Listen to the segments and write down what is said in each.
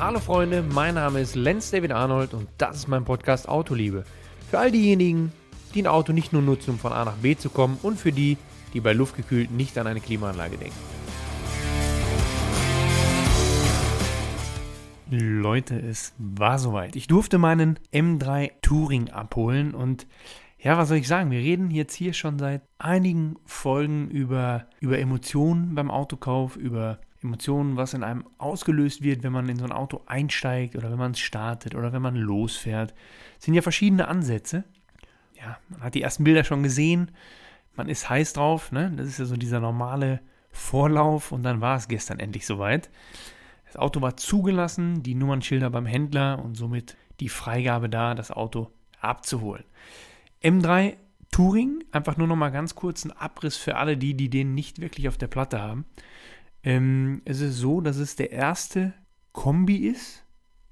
Hallo Freunde, mein Name ist Lenz David Arnold und das ist mein Podcast Autoliebe. Für all diejenigen, die ein Auto nicht nur nutzen, um von A nach B zu kommen und für die, die bei luftgekühlt nicht an eine Klimaanlage denken. Leute, es war soweit. Ich durfte meinen M3 Touring abholen und ja, was soll ich sagen? Wir reden jetzt hier schon seit einigen Folgen über, über Emotionen beim Autokauf, über Emotionen, was in einem ausgelöst wird, wenn man in so ein Auto einsteigt oder wenn man es startet oder wenn man losfährt. Sind ja verschiedene Ansätze. Ja, man hat die ersten Bilder schon gesehen. Man ist heiß drauf. Ne? Das ist ja so dieser normale Vorlauf und dann war es gestern endlich soweit. Das Auto war zugelassen, die Nummernschilder beim Händler und somit die Freigabe da, das Auto abzuholen. M3 Touring, einfach nur noch mal ganz kurz ein Abriss für alle die, die den nicht wirklich auf der Platte haben. Ähm, es ist so, dass es der erste Kombi ist,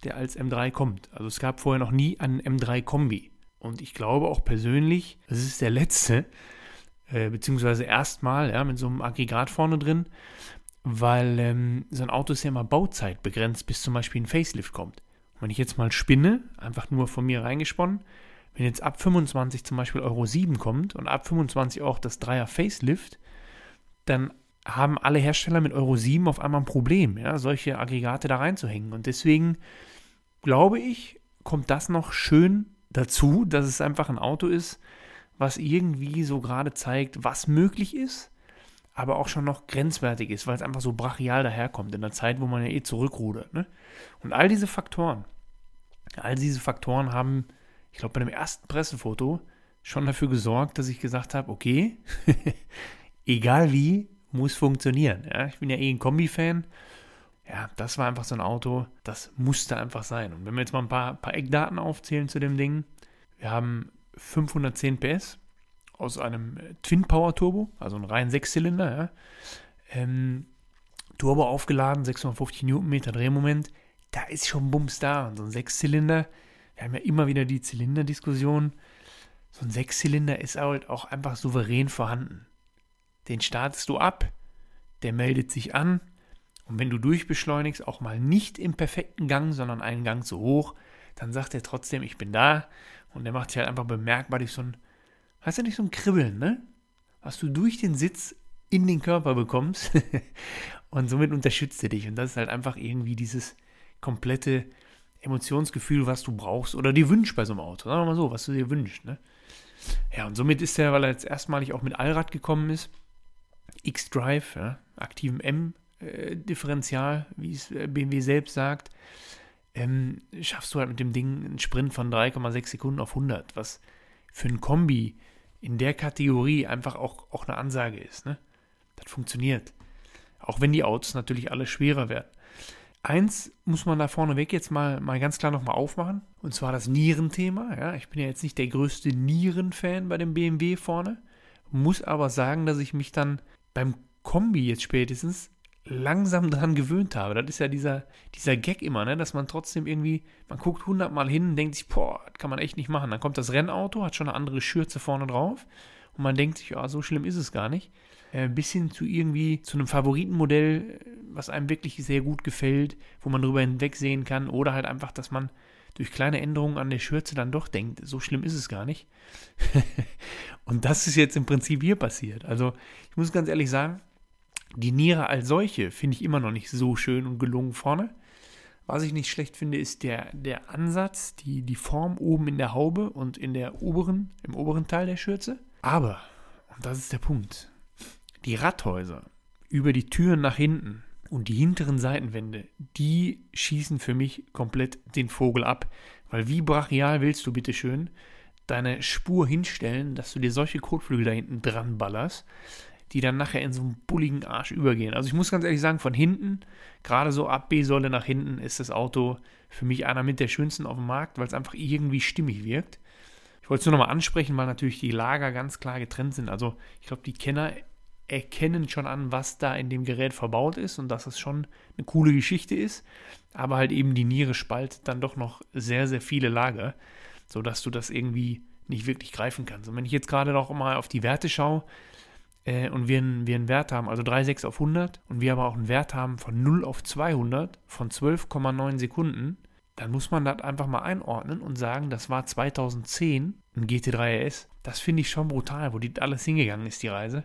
der als M3 kommt. Also es gab vorher noch nie einen M3 Kombi. Und ich glaube auch persönlich, es ist der letzte, äh, beziehungsweise erstmal, ja, mit so einem Aggregat vorne drin, weil ähm, so ein Auto ist ja immer Bauzeit begrenzt, bis zum Beispiel ein Facelift kommt. Und wenn ich jetzt mal spinne, einfach nur von mir reingesponnen, wenn jetzt ab 25 zum Beispiel Euro 7 kommt und ab 25 auch das 3er Facelift, dann haben alle Hersteller mit Euro 7 auf einmal ein Problem, ja, solche Aggregate da reinzuhängen. Und deswegen glaube ich, kommt das noch schön dazu, dass es einfach ein Auto ist, was irgendwie so gerade zeigt, was möglich ist, aber auch schon noch grenzwertig ist, weil es einfach so brachial daherkommt in der Zeit, wo man ja eh zurückrudert. Ne? Und all diese Faktoren, all diese Faktoren haben ich glaube, bei dem ersten Pressefoto schon dafür gesorgt, dass ich gesagt habe, okay, egal wie, muss funktionieren. Ja, ich bin ja eh ein Kombi-Fan. Ja, das war einfach so ein Auto, das musste einfach sein. Und wenn wir jetzt mal ein paar, paar Eckdaten aufzählen zu dem Ding, wir haben 510 PS aus einem Twin Power Turbo, also ein rein Sechszylinder, ja. ähm, Turbo aufgeladen, 650 Newtonmeter Drehmoment, da ist schon Bums da. Und so ein Sechszylinder, wir haben ja immer wieder die Zylinderdiskussion. So ein Sechszylinder ist halt auch einfach souverän vorhanden. Den startest du ab, der meldet sich an und wenn du durchbeschleunigst, auch mal nicht im perfekten Gang, sondern einen Gang zu hoch, dann sagt er trotzdem, ich bin da und der macht sich halt einfach bemerkbar durch so ein, hast du nicht so ein Kribbeln, ne? Was du durch den Sitz in den Körper bekommst und somit unterstützt er dich und das ist halt einfach irgendwie dieses komplette Emotionsgefühl, was du brauchst oder dir wünschst bei so einem Auto. Sagen wir mal so, was du dir wünschst. Ne? Ja, und somit ist er, weil er jetzt erstmalig auch mit Allrad gekommen ist, X-Drive, ja, aktivem M-Differential, wie es äh, BMW selbst sagt, ähm, schaffst du halt mit dem Ding einen Sprint von 3,6 Sekunden auf 100, was für ein Kombi in der Kategorie einfach auch, auch eine Ansage ist. Ne? Das funktioniert. Auch wenn die Autos natürlich alle schwerer werden. Eins muss man da vorneweg jetzt mal, mal ganz klar nochmal aufmachen. Und zwar das Nierenthema. Ja, ich bin ja jetzt nicht der größte Nierenfan bei dem BMW vorne. Muss aber sagen, dass ich mich dann beim Kombi jetzt spätestens langsam daran gewöhnt habe. Das ist ja dieser, dieser Gag immer, ne? dass man trotzdem irgendwie, man guckt hundertmal hin und denkt sich, boah, das kann man echt nicht machen. Dann kommt das Rennauto, hat schon eine andere Schürze vorne drauf und man denkt sich, ja, so schlimm ist es gar nicht. Äh, bis hin zu irgendwie zu einem Favoritenmodell, was einem wirklich sehr gut gefällt, wo man drüber hinwegsehen kann oder halt einfach, dass man durch kleine Änderungen an der Schürze dann doch denkt, so schlimm ist es gar nicht. und das ist jetzt im Prinzip hier passiert. Also ich muss ganz ehrlich sagen, die Niere als solche finde ich immer noch nicht so schön und gelungen vorne. Was ich nicht schlecht finde, ist der, der Ansatz, die, die Form oben in der Haube und in der oberen, im oberen Teil der Schürze. Aber, und das ist der Punkt, die Radhäuser über die Türen nach hinten und die hinteren Seitenwände, die schießen für mich komplett den Vogel ab. Weil wie brachial willst du bitte schön deine Spur hinstellen, dass du dir solche Kotflügel da hinten dran ballerst, die dann nachher in so einen bulligen Arsch übergehen. Also ich muss ganz ehrlich sagen, von hinten, gerade so ab B-Säule nach hinten, ist das Auto für mich einer mit der schönsten auf dem Markt, weil es einfach irgendwie stimmig wirkt. Ich wollte es nur nochmal ansprechen, weil natürlich die Lager ganz klar getrennt sind. Also ich glaube, die Kenner erkennen schon an, was da in dem Gerät verbaut ist und dass es schon eine coole Geschichte ist. Aber halt eben die Niere spaltet dann doch noch sehr, sehr viele Lager, sodass du das irgendwie nicht wirklich greifen kannst. Und wenn ich jetzt gerade noch mal auf die Werte schaue, äh, und wir, wir einen Wert haben, also 3,6 auf 100 und wir aber auch einen Wert haben von 0 auf 200 von 12,9 Sekunden, dann muss man das einfach mal einordnen und sagen, das war 2010 ein GT3 RS. Das finde ich schon brutal, wo die alles hingegangen ist, die Reise.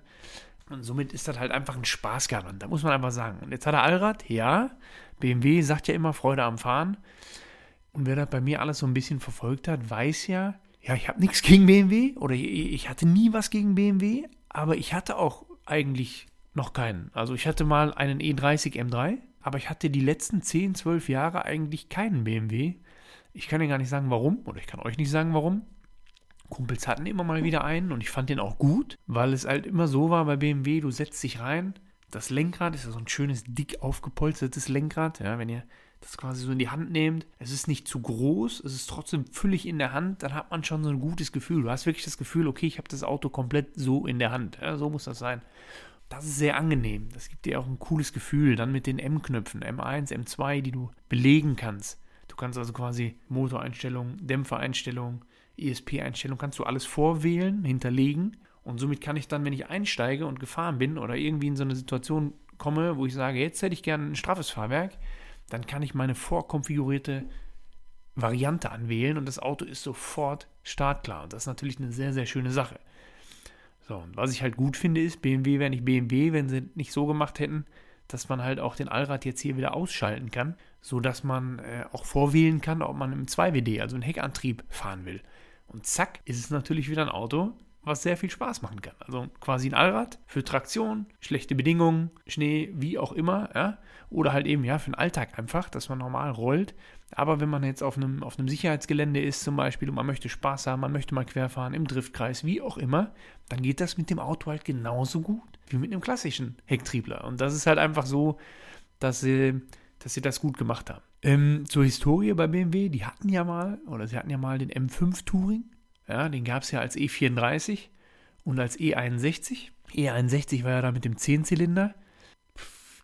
Und somit ist das halt einfach ein Spaßgarant. Da muss man einfach sagen. Und jetzt hat er Allrad, ja. BMW sagt ja immer Freude am Fahren. Und wer das bei mir alles so ein bisschen verfolgt hat, weiß ja, ja, ich habe nichts gegen BMW oder ich hatte nie was gegen BMW, aber ich hatte auch eigentlich noch keinen. Also ich hatte mal einen E30 M3, aber ich hatte die letzten 10, 12 Jahre eigentlich keinen BMW. Ich kann dir gar nicht sagen, warum, oder ich kann euch nicht sagen, warum. Kumpels hatten immer mal wieder einen und ich fand den auch gut, weil es halt immer so war bei BMW, du setzt dich rein, das Lenkrad ist ja so ein schönes, dick aufgepolstertes Lenkrad, ja, wenn ihr das quasi so in die Hand nehmt. Es ist nicht zu groß, es ist trotzdem füllig in der Hand, dann hat man schon so ein gutes Gefühl. Du hast wirklich das Gefühl, okay, ich habe das Auto komplett so in der Hand. Ja, so muss das sein. Das ist sehr angenehm. Das gibt dir auch ein cooles Gefühl. Dann mit den M-Knöpfen, M1, M2, die du belegen kannst. Du kannst also quasi Motoreinstellungen, Dämpfereinstellungen, ESP-Einstellungen, kannst du alles vorwählen, hinterlegen. Und somit kann ich dann, wenn ich einsteige und gefahren bin oder irgendwie in so eine Situation komme, wo ich sage, jetzt hätte ich gerne ein straffes Fahrwerk, dann kann ich meine vorkonfigurierte Variante anwählen und das Auto ist sofort startklar. Und das ist natürlich eine sehr, sehr schöne Sache. So, und was ich halt gut finde, ist, BMW wäre nicht BMW, wenn sie nicht so gemacht hätten, dass man halt auch den Allrad jetzt hier wieder ausschalten kann, sodass man äh, auch vorwählen kann, ob man im 2WD, also einen Heckantrieb, fahren will. Und zack, ist es natürlich wieder ein Auto, was sehr viel Spaß machen kann. Also quasi ein Allrad für Traktion, schlechte Bedingungen, Schnee, wie auch immer, ja. Oder halt eben, ja, für den Alltag einfach, dass man normal rollt. Aber wenn man jetzt auf einem, auf einem Sicherheitsgelände ist zum Beispiel und man möchte Spaß haben, man möchte mal querfahren im Driftkreis, wie auch immer, dann geht das mit dem Auto halt genauso gut wie mit einem klassischen Hecktriebler. Und das ist halt einfach so, dass sie, dass sie das gut gemacht haben. Ähm, zur Historie bei BMW, die hatten ja mal, oder sie hatten ja mal den M5 Touring. Ja, den gab es ja als E34 und als E61. E61 war ja da mit dem 10-Zylinder.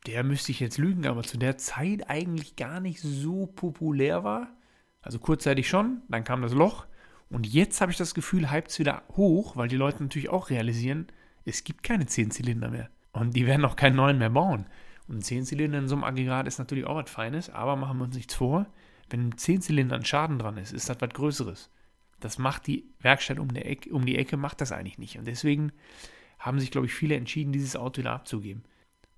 Der müsste ich jetzt lügen, aber zu der Zeit eigentlich gar nicht so populär war. Also kurzzeitig schon, dann kam das Loch. Und jetzt habe ich das Gefühl, hypt es wieder hoch, weil die Leute natürlich auch realisieren, es gibt keine 10 Zylinder mehr. Und die werden auch keinen neuen mehr bauen. Und ein 10 Zylinder in so einem Aggregat ist natürlich auch was Feines, aber machen wir uns nichts vor. Wenn ein 10 Zylinder ein Schaden dran ist, ist das was Größeres. Das macht die Werkstatt um, Ecke, um die Ecke, macht das eigentlich nicht. Und deswegen haben sich, glaube ich, viele entschieden, dieses Auto wieder abzugeben.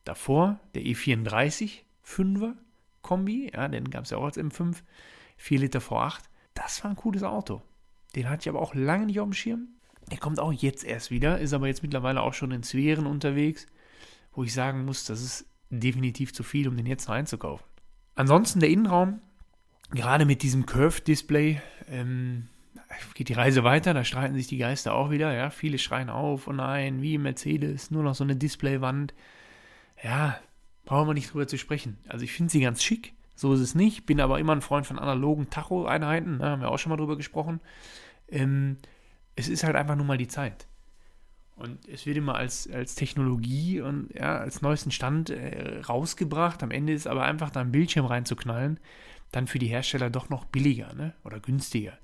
Davor der E34 5er Kombi, ja, den gab es ja auch als M5, 4 Liter V8. Das war ein cooles Auto. Den hatte ich aber auch lange nicht auf dem Schirm. Der kommt auch jetzt erst wieder, ist aber jetzt mittlerweile auch schon in Sphären unterwegs, wo ich sagen muss, das ist definitiv zu viel, um den jetzt noch einzukaufen. Ansonsten der Innenraum, gerade mit diesem Curved-Display, ähm, geht die Reise weiter, da streiten sich die Geister auch wieder, ja, viele schreien auf, oh nein, wie Mercedes, nur noch so eine Displaywand. Ja, brauchen wir nicht drüber zu sprechen. Also ich finde sie ganz schick, so ist es nicht, bin aber immer ein Freund von analogen Tacho-Einheiten, ne, haben wir auch schon mal drüber gesprochen. Ähm, es ist halt einfach nur mal die Zeit. Und es wird immer als, als Technologie und ja, als neuesten Stand äh, rausgebracht. Am Ende ist aber einfach da ein Bildschirm reinzuknallen, dann für die Hersteller doch noch billiger ne? oder günstiger.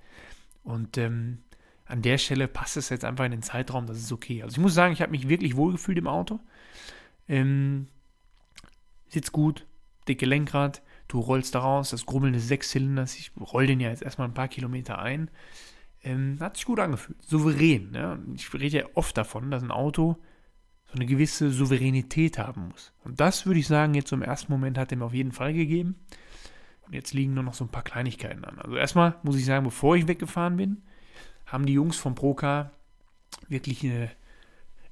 Und ähm, an der Stelle passt es jetzt einfach in den Zeitraum, das ist okay. Also ich muss sagen, ich habe mich wirklich wohlgefühlt im Auto. Ähm, sitzt gut, dicke Lenkrad, du rollst da raus, das Grummeln des Sechszylinders, ich roll den ja jetzt erstmal ein paar Kilometer ein. Ähm, hat sich gut angefühlt, souverän. Ne? Ich rede ja oft davon, dass ein Auto so eine gewisse Souveränität haben muss. Und das würde ich sagen, jetzt im ersten Moment hat er mir auf jeden Fall gegeben. Und jetzt liegen nur noch so ein paar Kleinigkeiten an. Also erstmal muss ich sagen, bevor ich weggefahren bin, haben die Jungs vom Procar wirklich eine,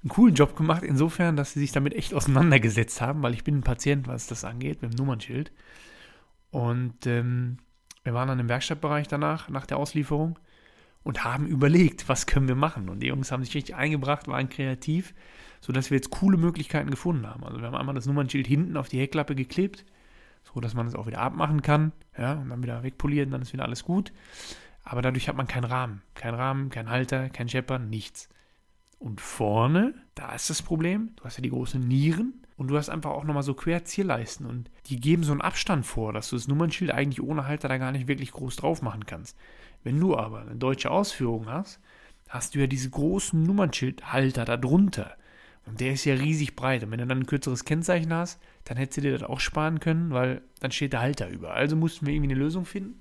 einen coolen Job gemacht, insofern, dass sie sich damit echt auseinandergesetzt haben, weil ich bin ein Patient, was das angeht, mit dem Nummernschild. Und ähm, wir waren dann im Werkstattbereich danach, nach der Auslieferung, und haben überlegt, was können wir machen. Und die Jungs haben sich richtig eingebracht, waren kreativ, sodass wir jetzt coole Möglichkeiten gefunden haben. Also wir haben einmal das Nummernschild hinten auf die Heckklappe geklebt, so dass man es auch wieder abmachen kann, ja, und dann wieder wegpolieren, dann ist wieder alles gut. Aber dadurch hat man keinen Rahmen. Kein Rahmen, kein Halter, kein Scheppern, nichts. Und vorne, da ist das Problem, du hast ja die großen Nieren und du hast einfach auch nochmal so Querzierleisten und die geben so einen Abstand vor, dass du das Nummernschild eigentlich ohne Halter da gar nicht wirklich groß drauf machen kannst. Wenn du aber eine deutsche Ausführung hast, hast du ja diese großen Nummernschildhalter da drunter. Und der ist ja riesig breit. Und wenn du dann ein kürzeres Kennzeichen hast, dann hättest du dir das auch sparen können, weil dann steht der Halter über. Also mussten wir irgendwie eine Lösung finden.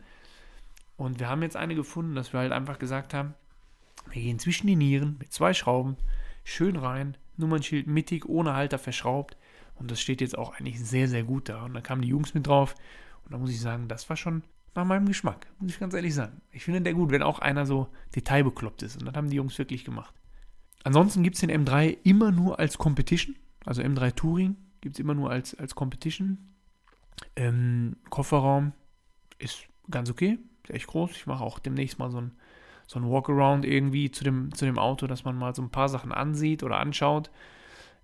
Und wir haben jetzt eine gefunden, dass wir halt einfach gesagt haben, wir gehen zwischen die Nieren mit zwei Schrauben, schön rein, Nummernschild mittig, ohne Halter verschraubt. Und das steht jetzt auch eigentlich sehr, sehr gut da. Und da kamen die Jungs mit drauf. Und da muss ich sagen, das war schon nach meinem Geschmack, muss ich ganz ehrlich sagen. Ich finde der gut, wenn auch einer so detailbekloppt ist. Und das haben die Jungs wirklich gemacht. Ansonsten gibt es den M3 immer nur als Competition. Also M3 Touring gibt es immer nur als, als Competition. Ähm, Kofferraum ist ganz okay, ist echt groß. Ich mache auch demnächst mal so ein, so ein Walkaround irgendwie zu dem, zu dem Auto, dass man mal so ein paar Sachen ansieht oder anschaut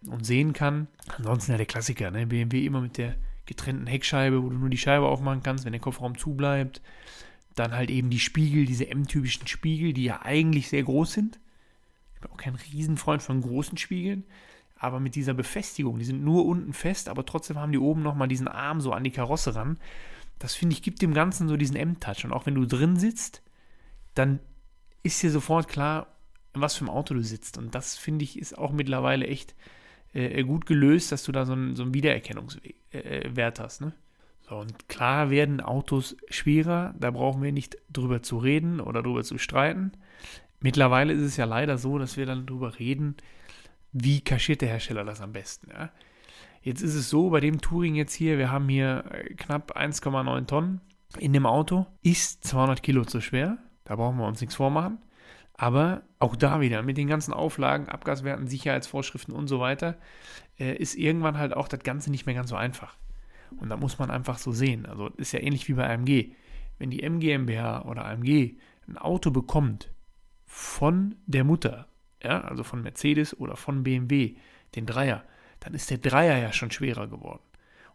und sehen kann. Ansonsten ja der Klassiker, ne? BMW immer mit der getrennten Heckscheibe, wo du nur die Scheibe aufmachen kannst, wenn der Kofferraum zubleibt. Dann halt eben die Spiegel, diese M-typischen Spiegel, die ja eigentlich sehr groß sind. Ich bin auch kein Riesenfreund von großen Spiegeln, aber mit dieser Befestigung, die sind nur unten fest, aber trotzdem haben die oben nochmal diesen Arm so an die Karosse ran. Das finde ich, gibt dem Ganzen so diesen M-Touch. Und auch wenn du drin sitzt, dann ist dir sofort klar, in was für einem Auto du sitzt. Und das finde ich ist auch mittlerweile echt äh, gut gelöst, dass du da so einen, so einen Wiedererkennungswert äh, hast. Ne? So, und klar werden Autos schwerer, da brauchen wir nicht drüber zu reden oder drüber zu streiten. Mittlerweile ist es ja leider so, dass wir dann drüber reden, wie kaschiert der Hersteller das am besten. Ja? Jetzt ist es so, bei dem Touring jetzt hier, wir haben hier äh, knapp 1,9 Tonnen in dem Auto, ist 200 Kilo zu schwer, da brauchen wir uns nichts vormachen. Aber auch da wieder mit den ganzen Auflagen, Abgaswerten, Sicherheitsvorschriften und so weiter, äh, ist irgendwann halt auch das Ganze nicht mehr ganz so einfach. Und da muss man einfach so sehen. Also ist ja ähnlich wie bei AMG. Wenn die MGMBH oder AMG ein Auto bekommt von der Mutter, ja, also von Mercedes oder von BMW, den Dreier, dann ist der Dreier ja schon schwerer geworden.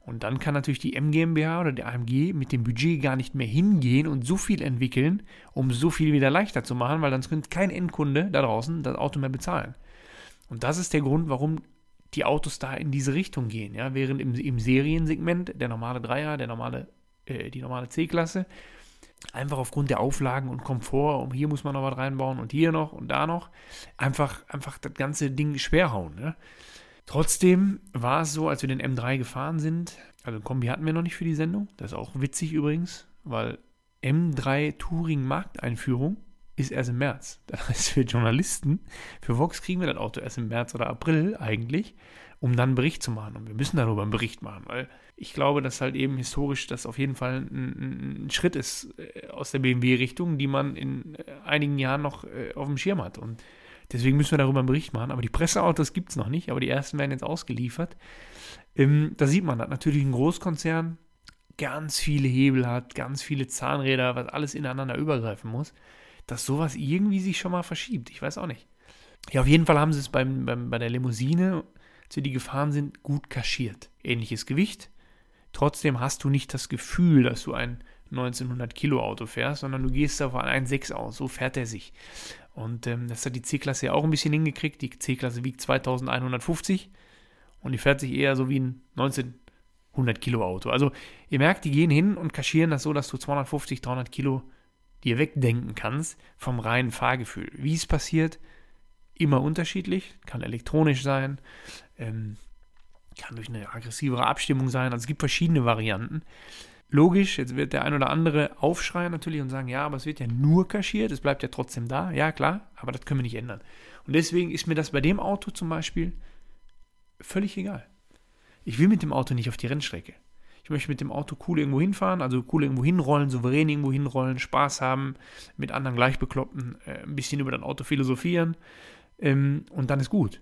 Und dann kann natürlich die MGMBH oder der AMG mit dem Budget gar nicht mehr hingehen und so viel entwickeln, um so viel wieder leichter zu machen, weil dann könnte kein Endkunde da draußen das Auto mehr bezahlen. Und das ist der Grund, warum die Autos da in diese Richtung gehen. Ja? Während im, im Seriensegment der normale Dreier, der normale, äh, die normale C-Klasse, einfach aufgrund der Auflagen und Komfort, und hier muss man noch was reinbauen und hier noch und da noch, einfach, einfach das ganze Ding schwer hauen. Trotzdem war es so, als wir den M3 gefahren sind, also ein Kombi hatten wir noch nicht für die Sendung, das ist auch witzig übrigens, weil M3 Touring Markteinführung ist erst im März. Das heißt, für Journalisten, für Vox kriegen wir das Auto erst im März oder April eigentlich, um dann einen Bericht zu machen. Und wir müssen darüber einen Bericht machen, weil ich glaube, dass halt eben historisch das auf jeden Fall ein, ein Schritt ist äh, aus der BMW-Richtung, die man in äh, einigen Jahren noch äh, auf dem Schirm hat. Und Deswegen müssen wir darüber einen Bericht machen. Aber die Presseautos gibt es noch nicht, aber die ersten werden jetzt ausgeliefert. Ähm, da sieht man, dass natürlich ein Großkonzern ganz viele Hebel hat, ganz viele Zahnräder, was alles ineinander übergreifen muss, dass sowas irgendwie sich schon mal verschiebt. Ich weiß auch nicht. Ja, auf jeden Fall haben sie es beim, beim, bei der Limousine, als die gefahren sind, gut kaschiert. Ähnliches Gewicht. Trotzdem hast du nicht das Gefühl, dass du ein 1900 Kilo Auto fährst, sondern du gehst ein 1,6 aus. So fährt er sich. Und ähm, das hat die C-Klasse ja auch ein bisschen hingekriegt. Die C-Klasse wiegt 2150 und die fährt sich eher so wie ein 1900 Kilo Auto. Also ihr merkt, die gehen hin und kaschieren das so, dass du 250, 300 Kilo dir wegdenken kannst vom reinen Fahrgefühl. Wie es passiert, immer unterschiedlich. Kann elektronisch sein, ähm, kann durch eine aggressivere Abstimmung sein. Also es gibt verschiedene Varianten. Logisch, jetzt wird der ein oder andere aufschreien natürlich und sagen, ja, aber es wird ja nur kaschiert, es bleibt ja trotzdem da. Ja, klar, aber das können wir nicht ändern. Und deswegen ist mir das bei dem Auto zum Beispiel völlig egal. Ich will mit dem Auto nicht auf die Rennstrecke. Ich möchte mit dem Auto cool irgendwo hinfahren, also cool irgendwo hinrollen, souverän irgendwo hinrollen, Spaß haben, mit anderen Gleichbekloppten äh, ein bisschen über das Auto philosophieren ähm, und dann ist gut.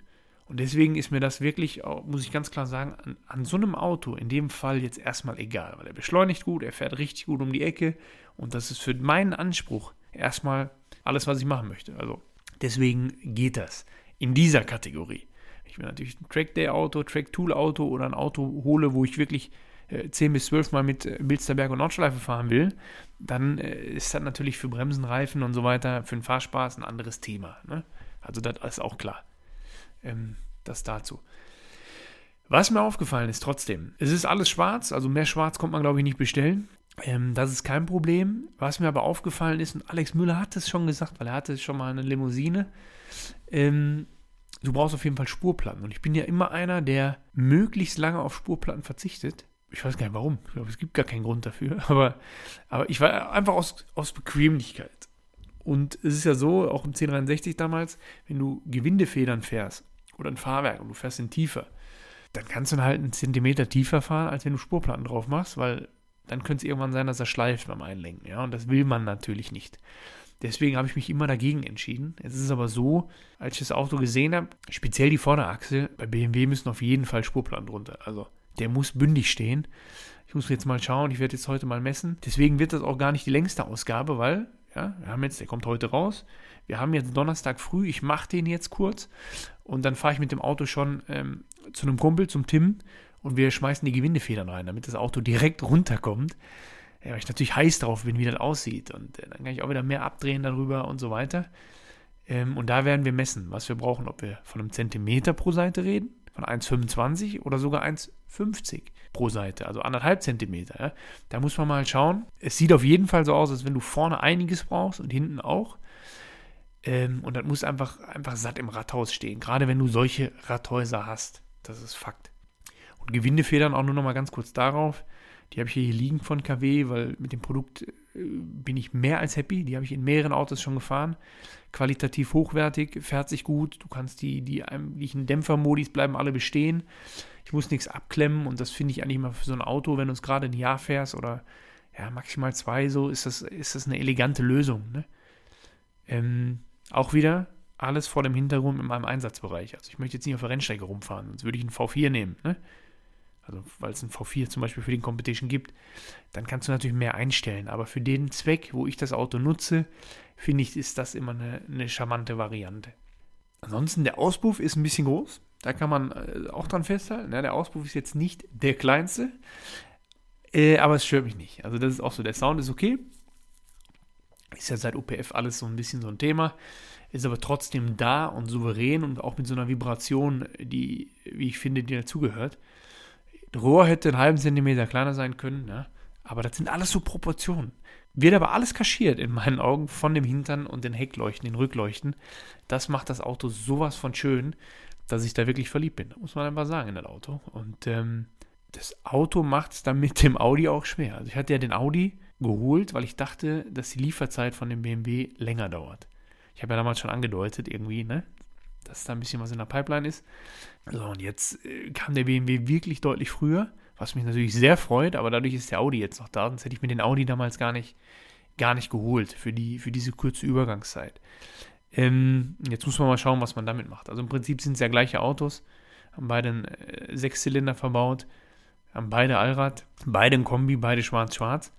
Und deswegen ist mir das wirklich, muss ich ganz klar sagen, an, an, so einem Auto in dem Fall jetzt erstmal egal, weil er beschleunigt gut, er fährt richtig gut um die Ecke und das ist für meinen Anspruch erstmal alles, was ich machen möchte. Also deswegen geht das in dieser Kategorie. Ich will natürlich ein Track-Day-Auto, Track-Tool-Auto oder ein Auto hole, wo ich wirklich äh, 10 bis 12 Mal mit äh, Bilsterberg und Nordschleife fahren will, dann äh, ist das natürlich für Bremsen, Reifen und so weiter, für den Fahrspaß ein anderes Thema. Ne? Also das ist auch klar. Ähm, das dazu. Was mir aufgefallen ist trotzdem, es ist alles schwarz, also mehr schwarz kommt man glaube ich nicht bestellen. Ähm, das ist kein Problem. Was mir aber aufgefallen ist, und Alex Müller hat es schon gesagt, weil er hatte schon mal eine Limousine, ähm, du brauchst auf jeden Fall Spurplatten. Und ich bin ja immer einer, der möglichst lange auf Spurplatten verzichtet. Ich weiß gar nicht warum. Ich glaube, es gibt gar keinen Grund dafür. Aber, aber ich war einfach aus, aus Bequemlichkeit. Und es ist ja so, auch im 1063 damals, wenn du Gewindefedern fährst oder ein Fahrwerk und du fährst in tiefer, dann kannst du halt einen Zentimeter tiefer fahren, als wenn du Spurplatten drauf machst, weil dann könnte es irgendwann sein, dass er schleift beim Einlenken. Ja, und das will man natürlich nicht. Deswegen habe ich mich immer dagegen entschieden. Es ist aber so, als ich das Auto gesehen habe, speziell die Vorderachse, bei BMW müssen auf jeden Fall Spurplatten drunter. Also der muss bündig stehen. Ich muss jetzt mal schauen, ich werde jetzt heute mal messen. Deswegen wird das auch gar nicht die längste Ausgabe, weil, ja, wir haben jetzt, der kommt heute raus. Wir haben jetzt Donnerstag früh, ich mache den jetzt kurz und dann fahre ich mit dem Auto schon ähm, zu einem Kumpel, zum Tim und wir schmeißen die Gewindefedern rein, damit das Auto direkt runterkommt. Ja, weil ich natürlich heiß drauf bin, wie das aussieht. Und äh, dann kann ich auch wieder mehr abdrehen darüber und so weiter. Ähm, und da werden wir messen, was wir brauchen, ob wir von einem Zentimeter pro Seite reden, von 1,25 oder sogar 1,50 pro Seite, also anderthalb Zentimeter. Ja. Da muss man mal schauen. Es sieht auf jeden Fall so aus, als wenn du vorne einiges brauchst und hinten auch. Ähm, und das muss einfach, einfach satt im Rathaus stehen, gerade wenn du solche Rathäuser hast. Das ist Fakt. Und Gewindefedern auch nur noch mal ganz kurz darauf. Die habe ich hier liegen von KW, weil mit dem Produkt äh, bin ich mehr als happy. Die habe ich in mehreren Autos schon gefahren. Qualitativ hochwertig, fährt sich gut. Du kannst die, die eigentlichen Dämpfermodis bleiben alle bestehen. Ich muss nichts abklemmen und das finde ich eigentlich immer für so ein Auto, wenn du es gerade ein Jahr fährst oder ja, maximal zwei, so ist das, ist das eine elegante Lösung. Ne? Ähm, auch wieder alles vor dem Hintergrund in meinem Einsatzbereich. Also ich möchte jetzt nicht auf der Rennstrecke rumfahren, sonst würde ich einen V4 nehmen. Ne? Also weil es ein V4 zum Beispiel für den Competition gibt, dann kannst du natürlich mehr einstellen. Aber für den Zweck, wo ich das Auto nutze, finde ich, ist das immer eine, eine charmante Variante. Ansonsten, der Auspuff ist ein bisschen groß. Da kann man äh, auch dran festhalten. Ja, der Auspuff ist jetzt nicht der kleinste, äh, aber es stört mich nicht. Also das ist auch so, der Sound ist okay. Ist ja seit OPF alles so ein bisschen so ein Thema. Ist aber trotzdem da und souverän und auch mit so einer Vibration, die, wie ich finde, die dazugehört. Das Rohr hätte einen halben Zentimeter kleiner sein können, ne? aber das sind alles so Proportionen. Wird aber alles kaschiert in meinen Augen von dem Hintern und den Heckleuchten, den Rückleuchten. Das macht das Auto sowas von schön, dass ich da wirklich verliebt bin. muss man einfach sagen in das Auto. Und ähm, das Auto macht es dann mit dem Audi auch schwer. Also ich hatte ja den Audi geholt, weil ich dachte, dass die Lieferzeit von dem BMW länger dauert. Ich habe ja damals schon angedeutet, irgendwie, ne? dass da ein bisschen was in der Pipeline ist. So, und jetzt äh, kam der BMW wirklich deutlich früher, was mich natürlich sehr freut, aber dadurch ist der Audi jetzt noch da, sonst hätte ich mir den Audi damals gar nicht, gar nicht geholt für, die, für diese kurze Übergangszeit. Ähm, jetzt muss man mal schauen, was man damit macht. Also im Prinzip sind es ja gleiche Autos, haben beide einen äh, Sechszylinder verbaut, haben beide Allrad, beide ein Kombi, beide schwarz-schwarz.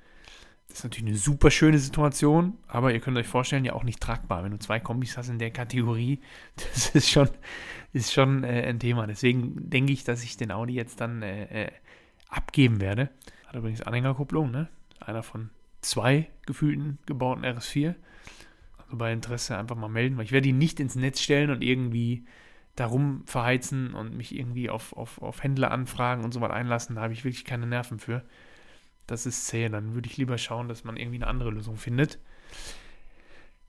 Das ist natürlich eine super schöne Situation, aber ihr könnt euch vorstellen, ja auch nicht tragbar. Wenn du zwei Kombis hast in der Kategorie, das ist schon, ist schon äh, ein Thema. Deswegen denke ich, dass ich den Audi jetzt dann äh, äh, abgeben werde. Hat übrigens Anhängerkupplung, ne? Einer von zwei gefühlten gebauten RS4. Also bei Interesse einfach mal melden, weil ich werde ihn nicht ins Netz stellen und irgendwie darum verheizen und mich irgendwie auf, auf, auf Händler anfragen und so weiter einlassen. Da habe ich wirklich keine Nerven für das ist zäh. Dann würde ich lieber schauen, dass man irgendwie eine andere Lösung findet.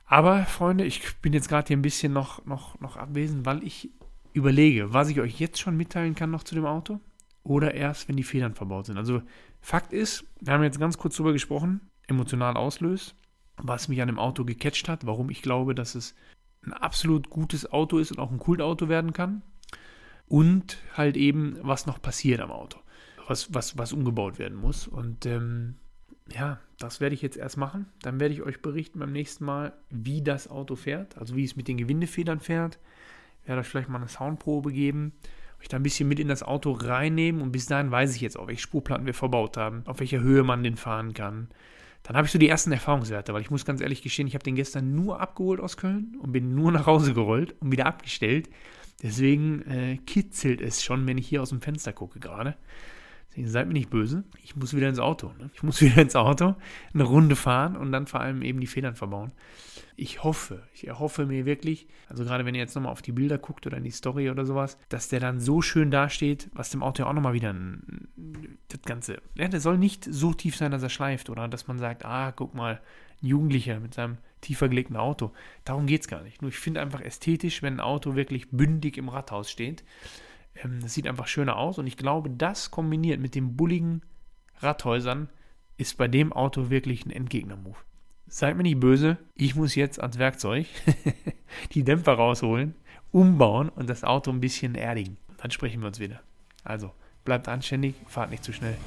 Aber, Freunde, ich bin jetzt gerade hier ein bisschen noch, noch, noch abwesend, weil ich überlege, was ich euch jetzt schon mitteilen kann noch zu dem Auto oder erst, wenn die Federn verbaut sind. Also, Fakt ist, wir haben jetzt ganz kurz darüber gesprochen, emotional auslöst, was mich an dem Auto gecatcht hat, warum ich glaube, dass es ein absolut gutes Auto ist und auch ein Kultauto werden kann. Und halt eben, was noch passiert am Auto was, was, was umgebaut werden muss. Und ähm, ja, das werde ich jetzt erst machen. Dann werde ich euch berichten beim nächsten Mal, wie das Auto fährt, also wie es mit den Gewindefedern fährt. Ich werde euch vielleicht mal eine Soundprobe geben, euch da ein bisschen mit in das Auto reinnehmen und bis dahin weiß ich jetzt auch, welche Spurplatten wir verbaut haben, auf welcher Höhe man den fahren kann. Dann habe ich so die ersten Erfahrungswerte, weil ich muss ganz ehrlich gestehen, ich habe den gestern nur abgeholt aus Köln und bin nur nach Hause gerollt und wieder abgestellt. Deswegen äh, kitzelt es schon, wenn ich hier aus dem Fenster gucke gerade. Deswegen seid mir nicht böse. Ich muss wieder ins Auto. Ne? Ich muss wieder ins Auto, eine Runde fahren und dann vor allem eben die Federn verbauen. Ich hoffe, ich erhoffe mir wirklich, also gerade wenn ihr jetzt nochmal auf die Bilder guckt oder in die Story oder sowas, dass der dann so schön dasteht, was dem Auto ja auch nochmal wieder, ein, das Ganze. Ja, der soll nicht so tief sein, dass er schleift oder dass man sagt, ah, guck mal, ein Jugendlicher mit seinem tiefer gelegten Auto. Darum geht es gar nicht. Nur ich finde einfach ästhetisch, wenn ein Auto wirklich bündig im Rathaus steht. Ähm, das sieht einfach schöner aus und ich glaube, das kombiniert mit den bulligen Radhäusern ist bei dem Auto wirklich ein Endgegner-Move. Seid mir nicht böse, ich muss jetzt ans Werkzeug die Dämpfer rausholen, umbauen und das Auto ein bisschen erdigen. Dann sprechen wir uns wieder. Also, bleibt anständig, fahrt nicht zu schnell.